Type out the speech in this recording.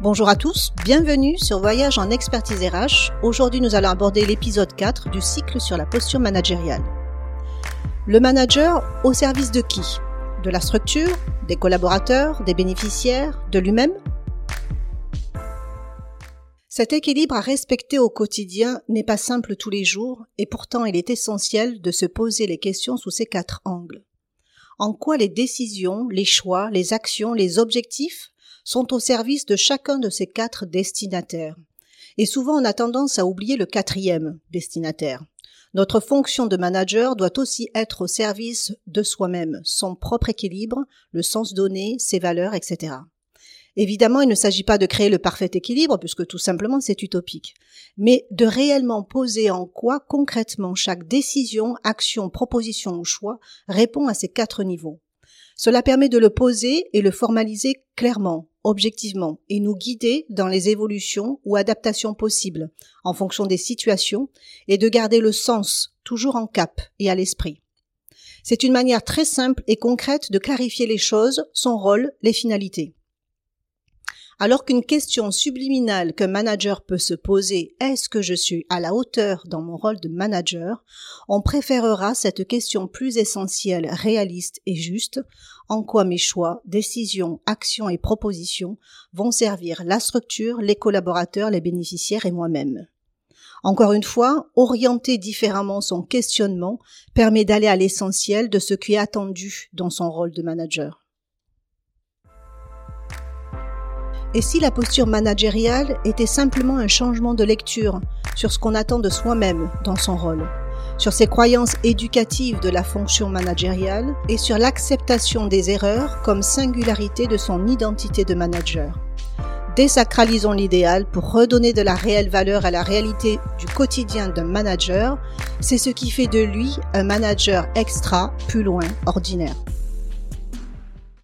Bonjour à tous, bienvenue sur Voyage en expertise RH. Aujourd'hui, nous allons aborder l'épisode 4 du cycle sur la posture managériale. Le manager au service de qui? De la structure, des collaborateurs, des bénéficiaires, de lui-même? Cet équilibre à respecter au quotidien n'est pas simple tous les jours et pourtant il est essentiel de se poser les questions sous ces quatre angles. En quoi les décisions, les choix, les actions, les objectifs sont au service de chacun de ces quatre destinataires. Et souvent on a tendance à oublier le quatrième destinataire. Notre fonction de manager doit aussi être au service de soi-même, son propre équilibre, le sens donné, ses valeurs, etc. Évidemment, il ne s'agit pas de créer le parfait équilibre, puisque tout simplement c'est utopique, mais de réellement poser en quoi concrètement chaque décision, action, proposition ou choix répond à ces quatre niveaux. Cela permet de le poser et le formaliser clairement, objectivement, et nous guider dans les évolutions ou adaptations possibles, en fonction des situations, et de garder le sens toujours en cap et à l'esprit. C'est une manière très simple et concrète de clarifier les choses, son rôle, les finalités. Alors qu'une question subliminale qu'un manager peut se poser, est-ce que je suis à la hauteur dans mon rôle de manager, on préférera cette question plus essentielle, réaliste et juste, en quoi mes choix, décisions, actions et propositions vont servir la structure, les collaborateurs, les bénéficiaires et moi-même? Encore une fois, orienter différemment son questionnement permet d'aller à l'essentiel de ce qui est attendu dans son rôle de manager. Et si la posture managériale était simplement un changement de lecture sur ce qu'on attend de soi-même dans son rôle, sur ses croyances éducatives de la fonction managériale et sur l'acceptation des erreurs comme singularité de son identité de manager. Désacralisons l'idéal pour redonner de la réelle valeur à la réalité du quotidien d'un manager. C'est ce qui fait de lui un manager extra, plus loin, ordinaire.